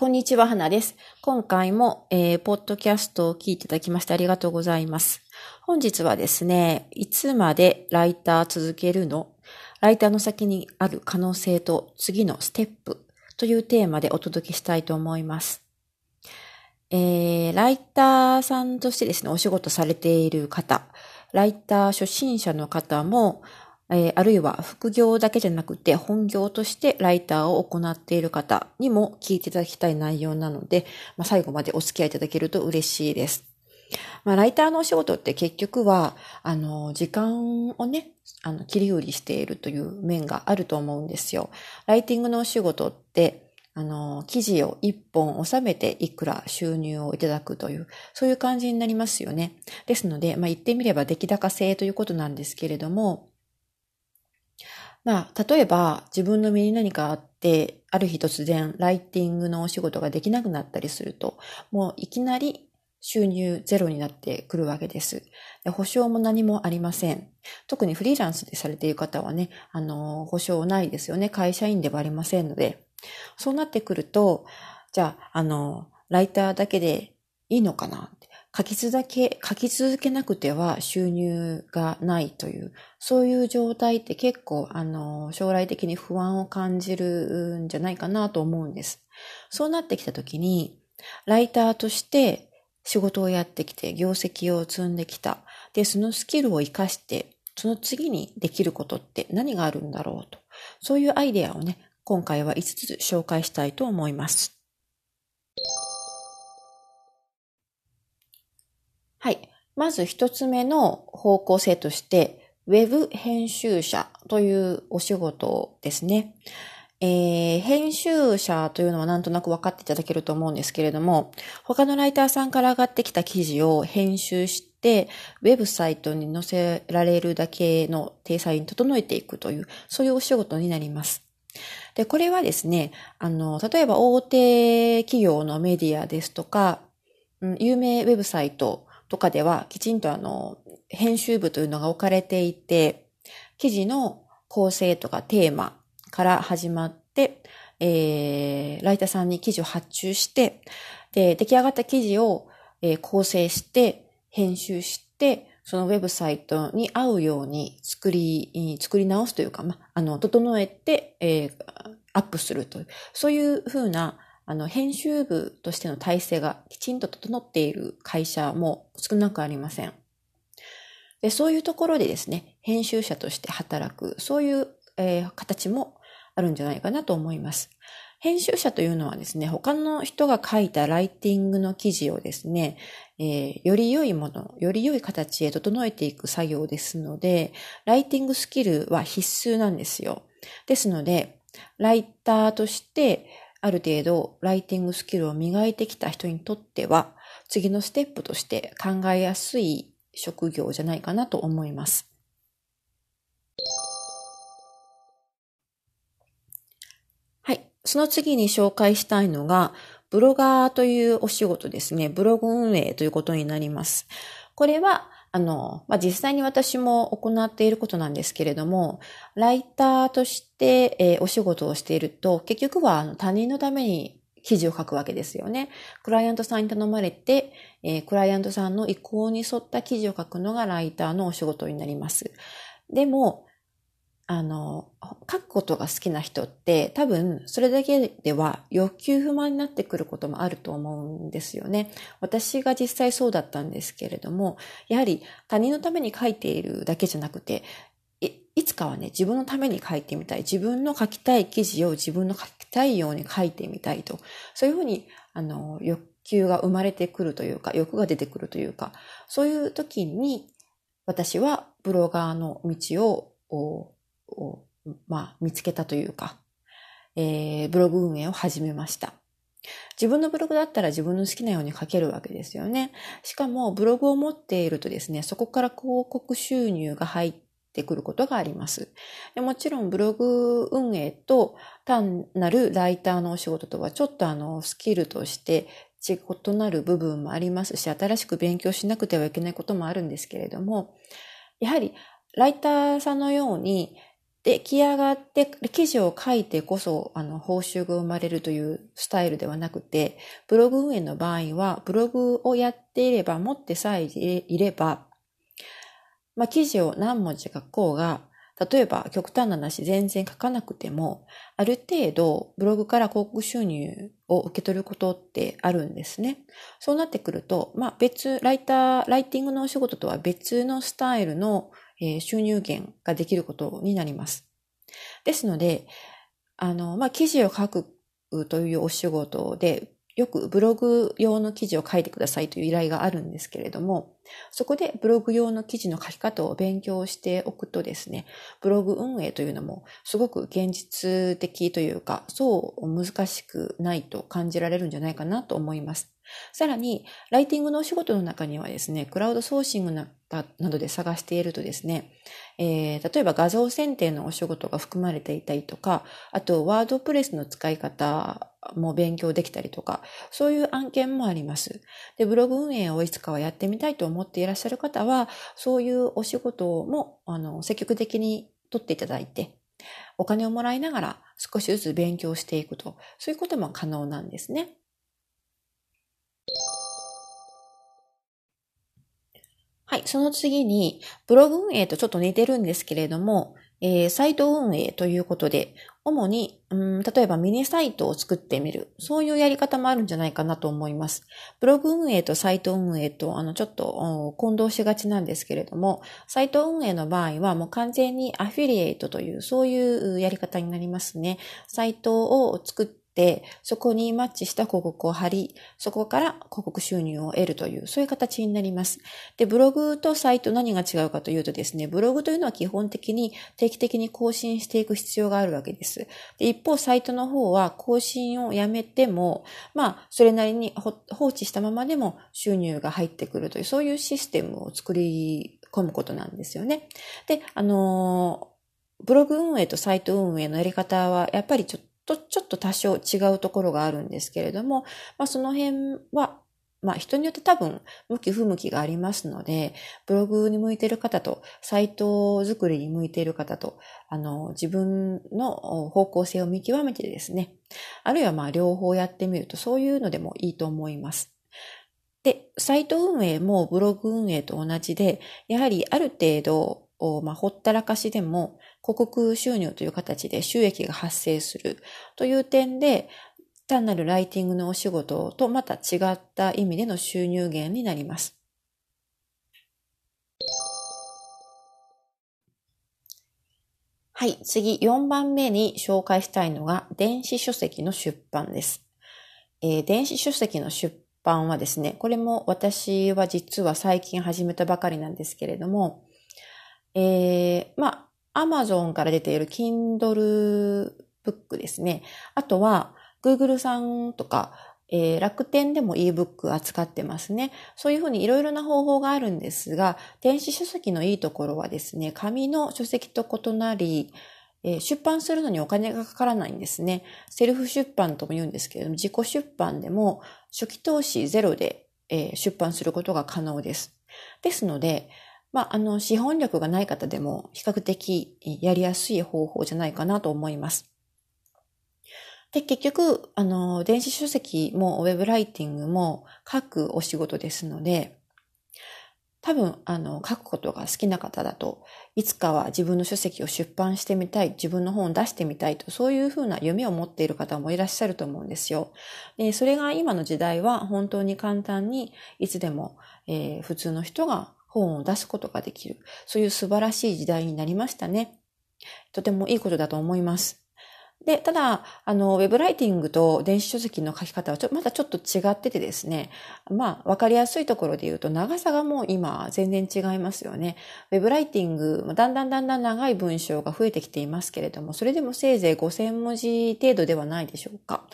こんにちは、花です。今回も、えー、ポッドキャストを聞いていただきましてありがとうございます。本日はですね、いつまでライター続けるの？ライターの先にある可能性と次のステップというテーマでお届けしたいと思います。えー、ライターさんとしてですね、お仕事されている方、ライター初心者の方も、えー、あるいは副業だけじゃなくて本業としてライターを行っている方にも聞いていただきたい内容なので、まあ、最後までお付き合いいただけると嬉しいです。まあ、ライターのお仕事って結局は、あの、時間をね、あの、切り売りしているという面があると思うんですよ。ライティングのお仕事って、あの、記事を一本収めていくら収入をいただくという、そういう感じになりますよね。ですので、まあ、言ってみれば出来高制ということなんですけれども、まあ、例えば自分の身に何かあって、ある日突然ライティングのお仕事ができなくなったりすると、もういきなり収入ゼロになってくるわけです。で保証も何もありません。特にフリーランスでされている方はね、あの、保証ないですよね。会社員ではありませんので。そうなってくると、じゃあ、あの、ライターだけでいいのかな書き続け、書き続けなくては収入がないという、そういう状態って結構、あの、将来的に不安を感じるんじゃないかなと思うんです。そうなってきたときに、ライターとして仕事をやってきて、業績を積んできた。で、そのスキルを活かして、その次にできることって何があるんだろうと。そういうアイデアをね、今回は5つ紹介したいと思います。はい。まず一つ目の方向性として、ウェブ編集者というお仕事ですね。えー、編集者というのはなんとなく分かっていただけると思うんですけれども、他のライターさんから上がってきた記事を編集して、ウェブサイトに載せられるだけの体裁に整えていくという、そういうお仕事になります。で、これはですね、あの、例えば大手企業のメディアですとか、うん、有名ウェブサイトとかではきちんとあの、編集部というのが置かれていて、記事の構成とかテーマから始まって、えー、ライターさんに記事を発注して、で、出来上がった記事を、えー、構成して、編集して、そのウェブサイトに合うように作り、作り直すというか、ま、あの、整えて、えー、アップするという、そういうふうなあの、編集部としての体制がきちんと整っている会社も少なくありません。でそういうところでですね、編集者として働く、そういう、えー、形もあるんじゃないかなと思います。編集者というのはですね、他の人が書いたライティングの記事をですね、えー、より良いもの、より良い形へ整えていく作業ですので、ライティングスキルは必須なんですよ。ですので、ライターとしてある程度ライティングスキルを磨いてきた人にとっては、次のステップとして考えやすい職業じゃないかなと思います。はい。その次に紹介したいのが、ブロガーというお仕事ですね。ブログ運営ということになります。これは、あの、まあ、実際に私も行っていることなんですけれども、ライターとして、えー、お仕事をしていると、結局はあの他人のために記事を書くわけですよね。クライアントさんに頼まれて、えー、クライアントさんの意向に沿った記事を書くのがライターのお仕事になります。でも、あの、書くことが好きな人って多分それだけでは欲求不満になってくることもあると思うんですよね。私が実際そうだったんですけれども、やはり他人のために書いているだけじゃなくて、いつかはね、自分のために書いてみたい。自分の書きたい記事を自分の書きたいように書いてみたいと。そういうふうに、あの、欲求が生まれてくるというか、欲が出てくるというか、そういう時に私はブロガーの道をを、まあ、見つけたというか、えー、ブログ運営を始めました。自分のブログだったら自分の好きなように書けるわけですよね。しかもブログを持っているとですね、そこから広告収入が入ってくることがあります。でもちろんブログ運営と単なるライターのお仕事とはちょっとあのスキルとして異なる部分もありますし、新しく勉強しなくてはいけないこともあるんですけれども、やはりライターさんのように出来上がって記事を書いてこそ、あの、報酬が生まれるというスタイルではなくて、ブログ運営の場合は、ブログをやっていれば、持ってさえいれば、まあ、記事を何文字書こうが、例えば極端な話全然書かなくても、ある程度ブログから広告収入を受け取ることってあるんですね。そうなってくると、まあ別、ライター、ライティングのお仕事とは別のスタイルのえ収入源ができることになります。ですので、あの、まあ記事を書くというお仕事でよくブログ用の記事を書いてくださいという依頼があるんですけれども、そこでブログ用の記事の書き方を勉強しておくとですね、ブログ運営というのもすごく現実的というか、そう難しくないと感じられるんじゃないかなと思います。さらに、ライティングのお仕事の中にはですね、クラウドソーシングなどで探しているとですね、えー、例えば画像選定のお仕事が含まれていたりとか、あとワードプレスの使い方も勉強できたりとか、そういう案件もあります。で、ブログ運営をいつかはやってみたいと思っていらっしゃる方は、そういうお仕事も、あの、積極的に取っていただいて、お金をもらいながら少しずつ勉強していくと、そういうことも可能なんですね。はい。その次に、ブログ運営とちょっと似てるんですけれども、えー、サイト運営ということで、主に、うん、例えばミニサイトを作ってみる。そういうやり方もあるんじゃないかなと思います。ブログ運営とサイト運営と、あの、ちょっと混同しがちなんですけれども、サイト運営の場合はもう完全にアフィリエイトという、そういうやり方になりますね。サイトを作って、そこにマッチした広告を貼り、そこから広告収入を得るという、そういう形になります。で、ブログとサイト何が違うかというとですね、ブログというのは基本的に定期的に更新していく必要があるわけです。で一方、サイトの方は更新をやめても、まあ、それなりに放置したままでも収入が入ってくるという、そういうシステムを作り込むことなんですよね。で、あのブログ運営とサイト運営のやり方は、やっぱりちょっとちょっと多少違うところがあるんですけれども、まあその辺は、まあ人によって多分向き不向きがありますので、ブログに向いている方と、サイト作りに向いている方と、あの、自分の方向性を見極めてですね、あるいはまあ両方やってみるとそういうのでもいいと思います。で、サイト運営もブログ運営と同じで、やはりある程度、まあ、ほったらかしでも広告収入という形で収益が発生するという点で、単なるライティングのお仕事とまた違った意味での収入源になります。はい、次4番目に紹介したいのが電子書籍の出版です。えー、電子書籍の出版はですね、これも私は実は最近始めたばかりなんですけれども、えー、まあ、アマゾンから出ている Kindle ブックですね。あとは、Google さんとか、えー、楽天でも ebook 扱ってますね。そういうふうにいろいろな方法があるんですが、電子書籍のいいところはですね、紙の書籍と異なり、えー、出版するのにお金がかからないんですね。セルフ出版とも言うんですけれども、自己出版でも初期投資ゼロで、えー、出版することが可能です。ですので、まあ、あの、資本力がない方でも比較的やりやすい方法じゃないかなと思います。で、結局、あの、電子書籍もウェブライティングも書くお仕事ですので、多分、あの、書くことが好きな方だと、いつかは自分の書籍を出版してみたい、自分の本を出してみたいと、そういうふうな夢を持っている方もいらっしゃると思うんですよ。で、それが今の時代は本当に簡単に、いつでも、えー、普通の人が本を出すことができる。そういう素晴らしい時代になりましたね。とてもいいことだと思います。で、ただ、あの、ウェブライティングと電子書籍の書き方はちょまだちょっと違っててですね。まあ、わかりやすいところで言うと、長さがもう今全然違いますよね。ウェブライティング、だんだんだんだん長い文章が増えてきていますけれども、それでもせいぜい5000文字程度ではないでしょうか。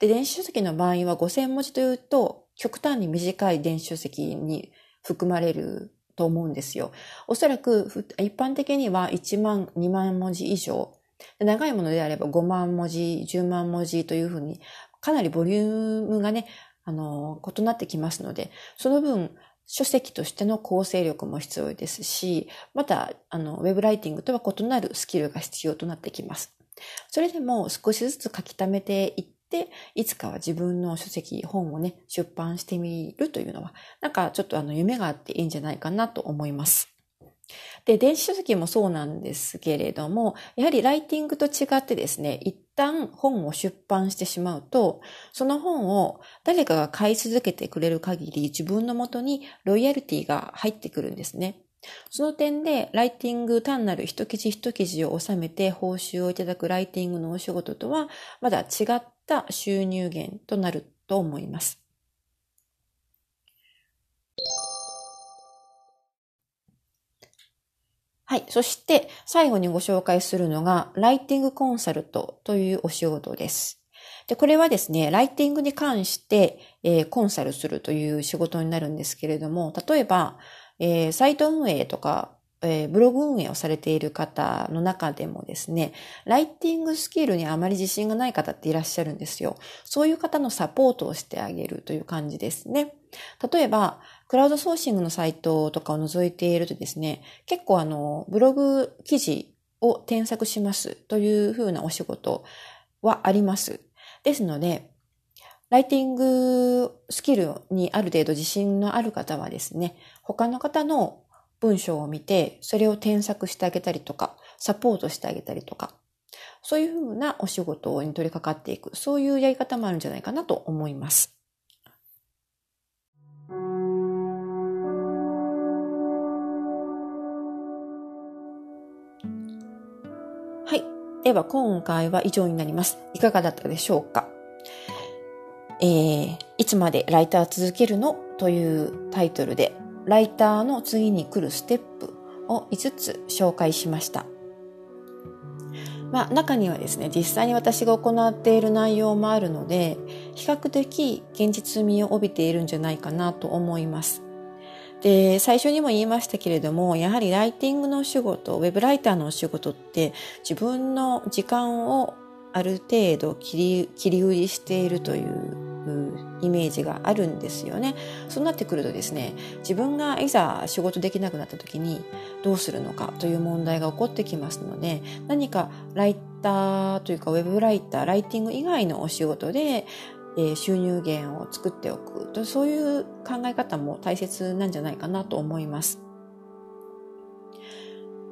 で、電子書籍の場合は5000文字というと、極端に短い電子書籍に含まれると思うんですよ。おそらく一般的には1万、2万文字以上。長いものであれば5万文字、10万文字というふうに、かなりボリュームがね、あの、異なってきますので、その分、書籍としての構成力も必要ですし、また、あの、ウェブライティングとは異なるスキルが必要となってきます。それでも少しずつ書き溜めていって、いつかは自分の書籍、本をね、出版してみるというのは、なんかちょっとあの夢があっていいんじゃないかなと思います。で、電子書籍もそうなんですけれども、やはりライティングと違ってですね、一旦本を出版してしまうと、その本を誰かが買い続けてくれる限り自分のもとにロイヤルティが入ってくるんですね。その点で、ライティング単なる一記事一記事を収めて報酬をいただくライティングのお仕事とは、まだ違った収入源となると思います。はい。そして、最後にご紹介するのが、ライティングコンサルトというお仕事です。で、これはですね、ライティングに関して、えー、コンサルするという仕事になるんですけれども、例えば、えー、サイト運営とか、えー、ブログ運営をされている方の中でもですね、ライティングスキルにあまり自信がない方っていらっしゃるんですよ。そういう方のサポートをしてあげるという感じですね。例えば、クラウドソーシングのサイトとかを覗いているとですね、結構あの、ブログ記事を添削しますというふうなお仕事はあります。ですので、ライティングスキルにある程度自信のある方はですね、他の方の文章を見て、それを添削してあげたりとか、サポートしてあげたりとか、そういうふうなお仕事に取り掛かっていく、そういうやり方もあるんじゃないかなと思います。はい。では今回は以上になります。いかがだったでしょうか？えー、いつまでライター続けるの？というタイトルでライターの次に来るステップを5つ紹介しました。まあ、中にはですね、実際に私が行っている内容もあるので、比較的現実味を帯びているんじゃないかなと思います。で、最初にも言いましたけれども、やはりライティングのお仕事、ウェブライターのお仕事って自分の時間をある程度切り切り売りしているというイメージがあるんですよね。そうなってくるとですね、自分がいざ仕事できなくなった時にどうするのかという問題が起こってきますので、何かライターというかウェブライター、ライティング以外のお仕事でえ収入源を作っておくとそういう考え方も大切なんじゃないかなと思います。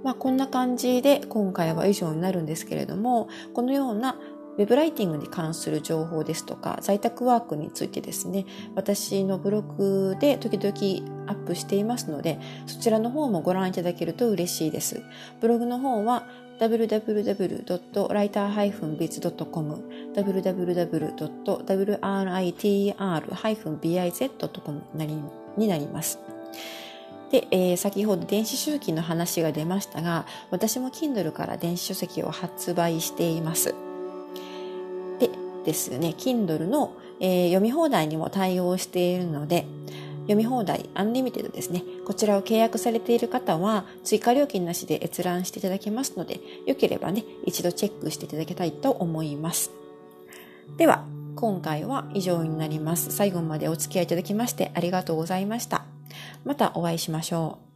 まあ、こんな感じで今回は以上になるんですけれども、このようなウェブライティングに関する情報ですとか、在宅ワークについてですね、私のブログで時々アップしていますので、そちらの方もご覧いただけると嬉しいです。ブログの方は www.writer-biz.com www.writer-biz.com になります。で、えー、先ほど電子書籍の話が出ましたが、私も Kindle から電子書籍を発売しています。ですね、Kindle の、えー、読み放題にも対応しているので、読み放題、 Unlimited ですね。こちらを契約されている方は、追加料金なしで閲覧していただけますので、よければね、一度チェックしていただきたいと思います。では、今回は以上になります。最後までお付き合いいただきましてありがとうございました。またお会いしましょう。